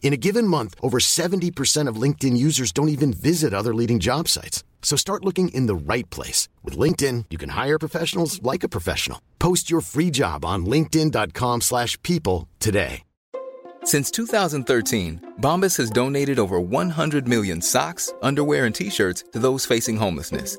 In a given month, over 70% of LinkedIn users don't even visit other leading job sites. So start looking in the right place. With LinkedIn, you can hire professionals like a professional. Post your free job on linkedin.com slash people today. Since 2013, Bombas has donated over 100 million socks, underwear, and T-shirts to those facing homelessness.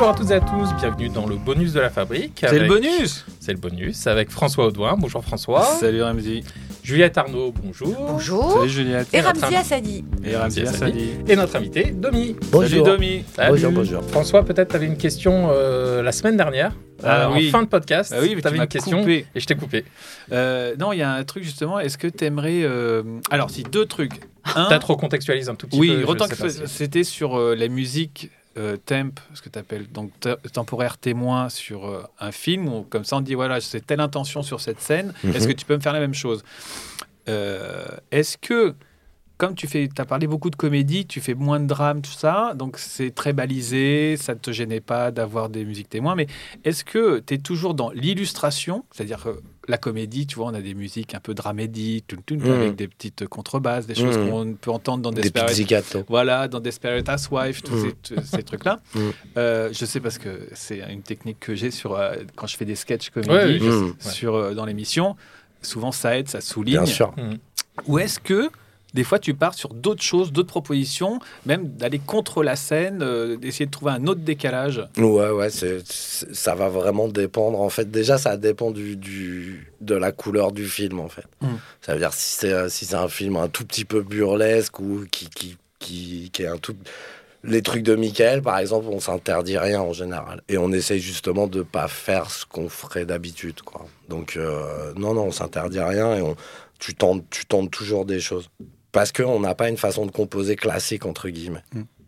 Bonjour à toutes et à tous, bienvenue dans le bonus de la fabrique. C'est le bonus C'est le bonus avec François Audouin. Bonjour François. Salut Ramzi. Juliette Arnaud, bonjour. Bonjour. Salut Juliette. Et Ramzi Assadi. Et Ramzi Assadi. Et notre invité, Domi. Salut Domi. Salut. Bonjour, bonjour. François, peut-être tu avais une question euh, la semaine dernière, Ah euh, oui. en fin de podcast. Ah oui, mais tu avais tu une question coupé. et je t'ai coupé. Euh, non, il y a un truc justement. Est-ce que tu aimerais. Alors, si deux trucs. Un, Peut-être recontextualise un tout petit oui, peu. si- c'était sur euh, la musique euh, temp, ce que tu appelles donc te- temporaire témoin sur euh, un film, où comme ça on dit voilà, c'est telle intention sur cette scène, est-ce que tu peux me faire la même chose? Euh, Est-ce que, comme tu fais, as parlé beaucoup de comédie, tu fais moins de drame, tout ça, donc c'est très balisé, ça ne te gênait pas d'avoir des musiques témoins, mais est-ce que tu es toujours dans l'illustration, c'est-à-dire que la comédie, tu vois, on a des musiques un peu dramédie, tout, tout, Mhm. avec des petites contrebasses, des choses Mhm. qu'on peut entendre dans Des Desperate pizzicato. voilà, dans Desperate Housewives, tous ces, tous ces trucs-là. Mm. Euh, je sais parce que c'est une technique que j'ai sur euh, quand je fais des sketchs comédie ouais. sur euh, dans l'émission. Souvent, ça aide, ça souligne. Bien sûr. Ou est-ce que des fois, tu pars sur d'autres choses, d'autres propositions, même d'aller contre la scène, euh, d'essayer de trouver un autre décalage. Ouais, ouais, ça va vraiment dépendre. En fait, déjà, ça dépend du, du, de la couleur du film, en fait. Mm. Ça veut dire si c'est, si c'est un film un tout petit peu burlesque ou qui, qui, qui, qui est un tout. Les trucs de Michael, par exemple, on s'interdit rien en général. Et on essaye justement de pas faire ce qu'on ferait d'habitude, quoi. Donc, euh, non, non, on s'interdit rien et on, tu, tentes, tu tentes toujours des choses. Parce qu'on n'a pas une façon de composer classique, entre guillemets.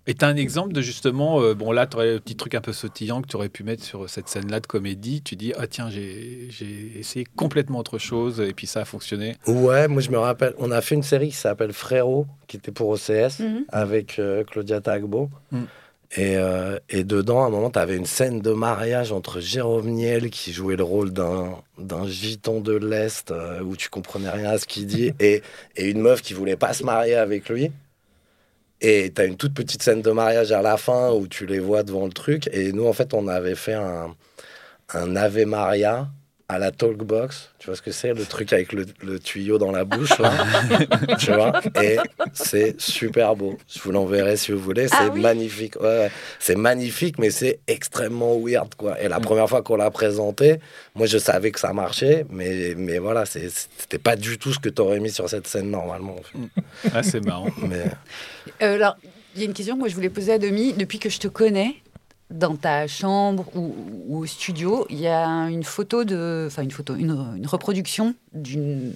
Et tu as un exemple de justement, euh, bon là, tu aurais le petit truc un peu sautillant que tu aurais pu mettre sur cette scène-là de comédie. Tu dis, ah tiens, j'ai j'ai essayé complètement autre chose et puis ça a fonctionné. Ouais, moi je me rappelle, on a fait une série qui s'appelle Frérot, qui était pour OCS, Mhm. avec euh, Claudia Tagbo. Mhm. Et, euh, et dedans, à un moment, tu avais une scène de mariage entre Jérôme Niel, qui jouait le rôle d'un gitan de l'Est, euh, où tu comprenais rien à ce qu'il dit, et, et une meuf qui voulait pas se marier avec lui. Et tu as une toute petite scène de mariage à la fin, où tu les vois devant le truc. Et nous, en fait, on avait fait un, un Ave Maria à la Talkbox. Tu vois ce que c'est Le truc avec le, le tuyau dans la bouche, là. tu vois Et c'est super beau. Je vous l'enverrai si vous voulez. C'est Ah oui magnifique. Ouais, ouais. C'est magnifique, mais c'est extrêmement weird, quoi. Et la première fois qu'on l'a présenté, moi, je savais que ça marchait, mais, mais voilà, c'était pas du tout ce que tu aurais mis sur cette scène normalement. en fait. Ah, c'est marrant. Mais Euh, alors, il y a une question que moi je voulais poser à Demi. Depuis que je te connais, dans ta chambre ou, ou au studio, il y a une photo de, enfin une photo, une, une reproduction d'une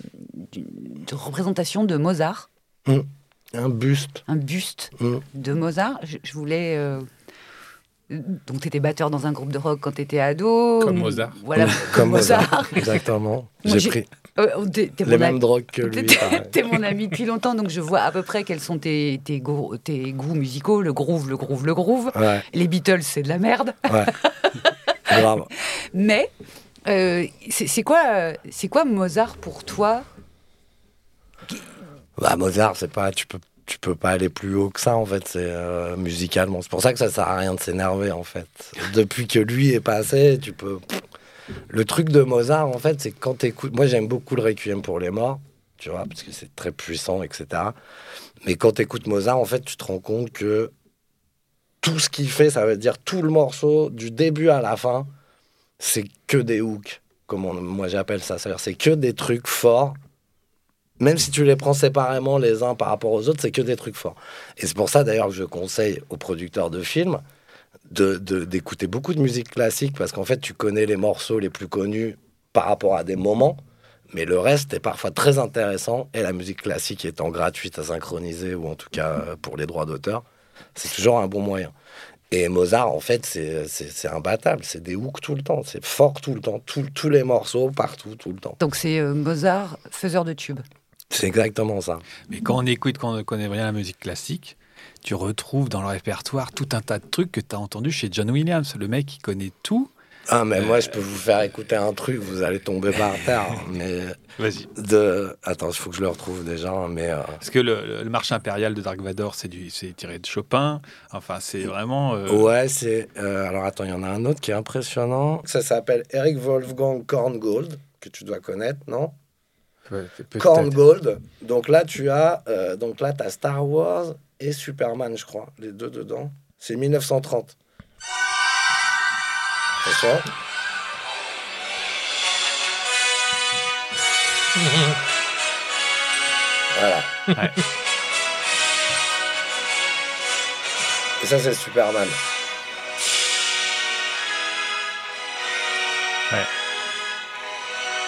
représentation de Mozart, un buste. un buste Mm. de Mozart. Je, je voulais euh, Donc, tu étais batteur dans un groupe de rock quand tu étais ado. Comme Mozart. Voilà, Comme Mozart. Exactement. J'ai pris Euh, t'es les mêmes drogues que lui. T'es- mon ami depuis longtemps, donc je vois à peu près quels sont tes, tes, goûts, tes goûts musicaux. Le groove, le groove, le groove. Ouais, Les Beatles, c'est de la merde. ouais. Grave. Mais euh, c'est quoi, c'est quoi Mozart pour toi? Bah, Mozart, c'est pas, tu peux, tu peux pas aller plus haut que ça en fait, c'est euh, musicalement. C'est pour ça que ça sert à rien de s'énerver en fait. Depuis que lui est passé, tu peux. Le truc de Mozart en fait, c'est quand t'écoutes, moi j'aime beaucoup le Requiem pour les morts, tu vois, parce que c'est très puissant, etc. Mais quand t'écoutes Mozart, en fait, tu te rends compte que tout ce qu'il fait, ça veut dire tout le morceau, du début à la fin, c'est que des hooks, comme moi j'appelle ça. C'est que des trucs forts même si tu les prends séparément les uns par rapport aux autres, c'est que des trucs forts. Et c'est pour ça d'ailleurs que je conseille aux producteurs de films d'écouter beaucoup de musique classique parce qu'en fait tu connais les morceaux les plus connus par rapport à des moments, mais le reste est parfois très intéressant et la musique classique étant gratuite à synchroniser ou en tout cas euh, pour les droits d'auteur, c'est toujours un bon moyen. Et Mozart, en fait, c'est imbattable. C'est des hooks tout le temps. C'est fort tout le temps. Tous- tous les morceaux, partout, tout le temps. Donc c'est euh, Mozart, faiseur de tubes. C'est exactement ça. Mais quand on écoute, quand on ne connaît rien à la musique classique, tu retrouves dans le répertoire tout un tas de trucs que tu as entendus chez John Williams. Le mec, il connaît tout. Ah, mais moi, je peux vous faire écouter un truc, vous allez tomber par terre. Mais Vas-y. de. Attends, il faut que je le retrouve déjà. Mais euh, Parce que le, le marche impérial de Dark Vador, c'est du- c'est tiré de Chopin. Enfin, c'est vraiment. euh, ouais, c'est. euh, alors, attends, il y en a un autre qui est impressionnant. Ça s'appelle Eric Wolfgang Korngold, que tu dois connaître, non? Ouais, peut-être. Korngold. Donc là, tu as. euh, donc là, as Star Wars et Superman, je crois, les deux dedans. C'est 1930. Attention. Voilà. Ouais. Et ça, c'est Superman.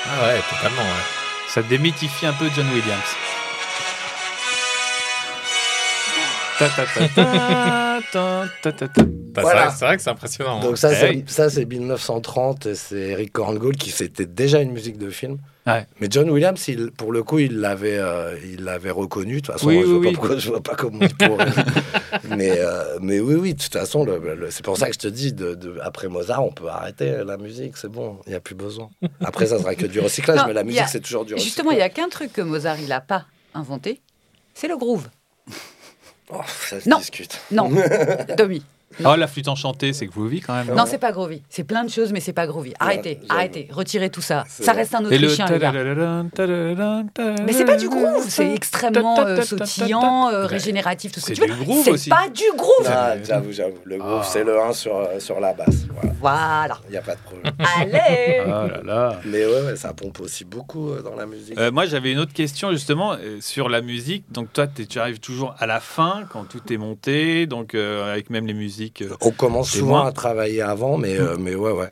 Ah ouais, totalement. ouais. Ça démythifie un peu John Williams. Ta ta ta. Bah, Voilà. c'est vrai- que c'est impressionnant. hein. Donc ça, Eh c'est, oui. ça, c'est 1930 et c'est Eric Korngold qui c'était déjà une musique de film. Ouais. Mais John Williams, il, pour le coup, il l'avait, euh, il l'avait reconnu. De toute façon, Oui, moi, je, oui, vois pas oui. pourquoi- je vois pas comment il pourrait. mais, euh, mais oui, oui, de toute façon, le- le- c'est pour ça que je te dis, de, de- après Mozart, on peut arrêter la musique, c'est bon, il n'y a plus besoin. Après, ça sera que du recyclage, Non, mais la musique, a- c'est toujours du recyclage. Justement, il n'y a qu'un truc que Mozart il n'a pas inventé, c'est le groove. Oh, ça se Non. discute. Non, Oh, la flûte enchantée, c'est groovy quand même. Non, c'est pas groovy. C'est plein de choses, mais c'est pas groovy. Arrêtez, arrêtez, retirez tout ça. Ça reste un le Autrichien, gars. Mais c'est pas du groove, c'est extrêmement euh, sautillant, euh, régénératif, tout ce que C'est tu veux. du groove C'est pas du groove. Ah, j'avoue, j'avoue. Le groove, Ah. c'est le 1 sur, euh, sur la basse. Voilà, Voilà. il n'y a pas de problème. Allez. Là là. Mais ouais, ouais, ça pompe aussi beaucoup dans la musique. Moi, j'avais une autre question justement sur la musique. Donc, toi, tu arrives toujours à la fin quand tout est monté, donc avec même les musiques. Euh, On commence souvent moi. à travailler avant, mais, euh, mais ouais, ouais.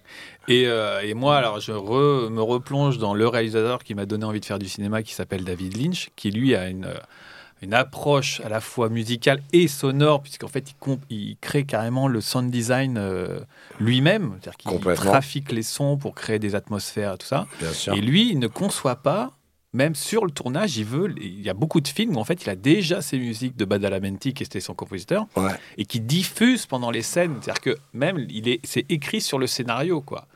Et, euh, et moi, alors, je re- me replonge dans le réalisateur qui m'a donné envie de faire du cinéma, qui s'appelle David Lynch, qui lui a une, une approche à la fois musicale et sonore, puisqu'en fait, il, il crée carrément le sound design euh, lui-même, c'est-à-dire qu'il trafique les sons pour créer des atmosphères et tout ça. Bien sûr. Et lui, il ne conçoit pas, même sur le tournage, il veut. Il y a beaucoup de films où en fait, il a déjà ses musiques de Badalamenti, qui était son compositeur, Ouais. et qui diffuse pendant les scènes. C'est-à-dire que même, il est, c'est écrit sur le scénario, quoi.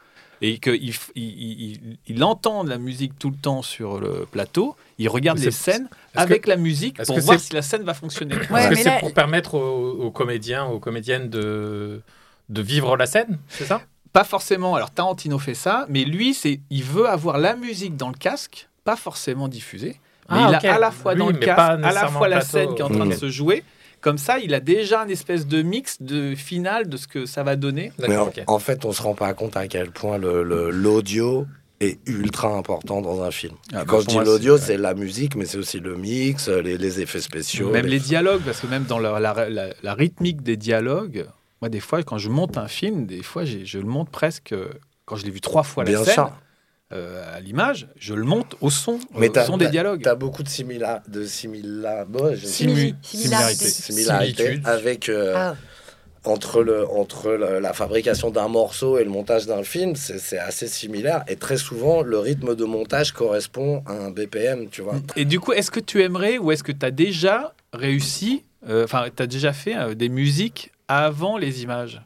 Et qu'il il, il- entend la musique tout le temps sur le plateau, il regarde les scènes avec que- la musique pour voir si la scène va fonctionner. Ouais, Est-ce que mais c'est là- pour permettre aux, aux comédiens, aux comédiennes de, de vivre la scène, c'est ça? Pas forcément. Alors Tarantino fait ça, mais lui, c'est, il veut avoir la musique dans le casque, pas forcément diffusée. Mais Ah, il ok. a à la fois Oui, dans le mais casque, à la fois la plateau. scène qui est en train de Mm. se jouer. Comme ça, il a déjà une espèce de mix de finale de ce que ça va donner. Mais en, fait, on se rend pas compte à quel point le- le- l'audio est ultra important dans un film. Ah, bah, Quand je dis l'audio, c'est- la musique, mais c'est aussi le mix, les, les effets spéciaux. Même les- les dialogues, parce que même dans la, la- la- la rythmique des dialogues, moi, des fois, quand je monte un film, des fois, je le monte presque, euh, quand je l'ai vu trois fois la Bien scène, sûr. Euh, à l'image, je le monte au son, Mais au son des dialogues. T'as beaucoup de simila, de simila, bon, Similarité. avec, euh, Ah, entre, le, entre le- la fabrication d'un morceau et le montage d'un film, c'est assez similaire. Et très souvent, le rythme de montage correspond à un BPM, tu vois. Et du coup, est-ce que tu aimerais ou est-ce que tu as déjà réussi, euh, enfin, tu as déjà fait euh, des musiques avant les images?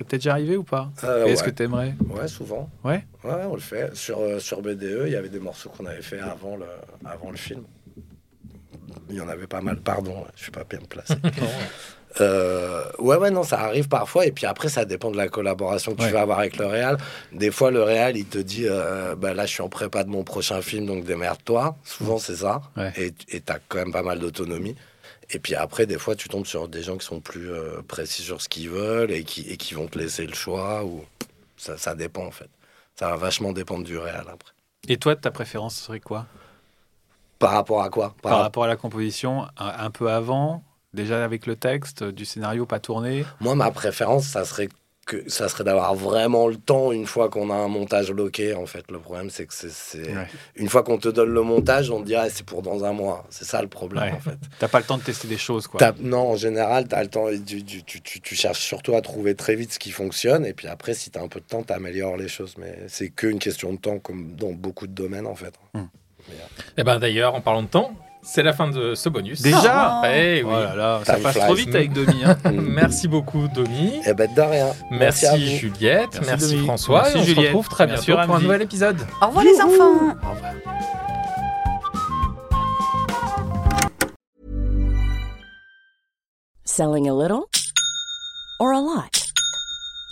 Ça t'est déjà arrivé ou pas Euh, Est-ce ouais. que tu aimerais Ouais, souvent. Ouais. Ouais, on le fait. Sur, euh, sur BDE, il y avait des morceaux qu'on avait fait avant le, avant le film. Il y en avait pas mal, pardon, je suis pas bien placé. Euh, ouais, ouais, non, ça arrive parfois. Et puis après, ça dépend de la collaboration que Ouais. tu vas avoir avec le Réal. Des fois, le Réal, il te dit euh, bah, là, je suis en prépa de mon prochain film, donc démerde-toi. Souvent, c'est ça. Ouais. Et tu as quand même pas mal d'autonomie. Et puis après, des fois, tu tombes sur des gens qui sont plus euh, précis sur ce qu'ils veulent et qui, et qui vont te laisser le choix. Ou... Ça, ça dépend, en fait. Ça va vachement dépendre du Réal après. Et toi, ta préférence serait quoi? Par rapport à quoi? Par rapport à la composition, un, un peu avant, déjà avec le texte, du scénario pas tourné? Moi, ma préférence, ça serait que ça serait d'avoir vraiment le temps une fois qu'on a un montage bloqué. En fait, le problème, c'est que c'est Ouais. une fois qu'on te donne le montage, on te dit ah, c'est pour dans un mois. C'est ça le problème, Ouais. en fait. T'as pas le temps de tester des choses, quoi. T'as- Non, en général, tu as le temps. Tu, tu, tu, tu- tu cherches surtout à trouver très vite ce qui fonctionne. Et puis après, si tu as un peu de temps, tu améliores les choses. Mais c'est qu'une question de temps, comme dans beaucoup de domaines, en fait. Et ben d'ailleurs, en parlant de temps, c'est la fin de ce bonus. Déjà Eh oui. Oh là là, ça passe flies. trop vite avec Domi. Hein. Merci beaucoup, Domi. Eh ben, de rien. Merci. Juliette, Merci. François. Merci, et on Juliette. se retrouve très Merci, bientôt pour un nouvel épisode. Au revoir les enfants Au revoir. Selling a little or a lot?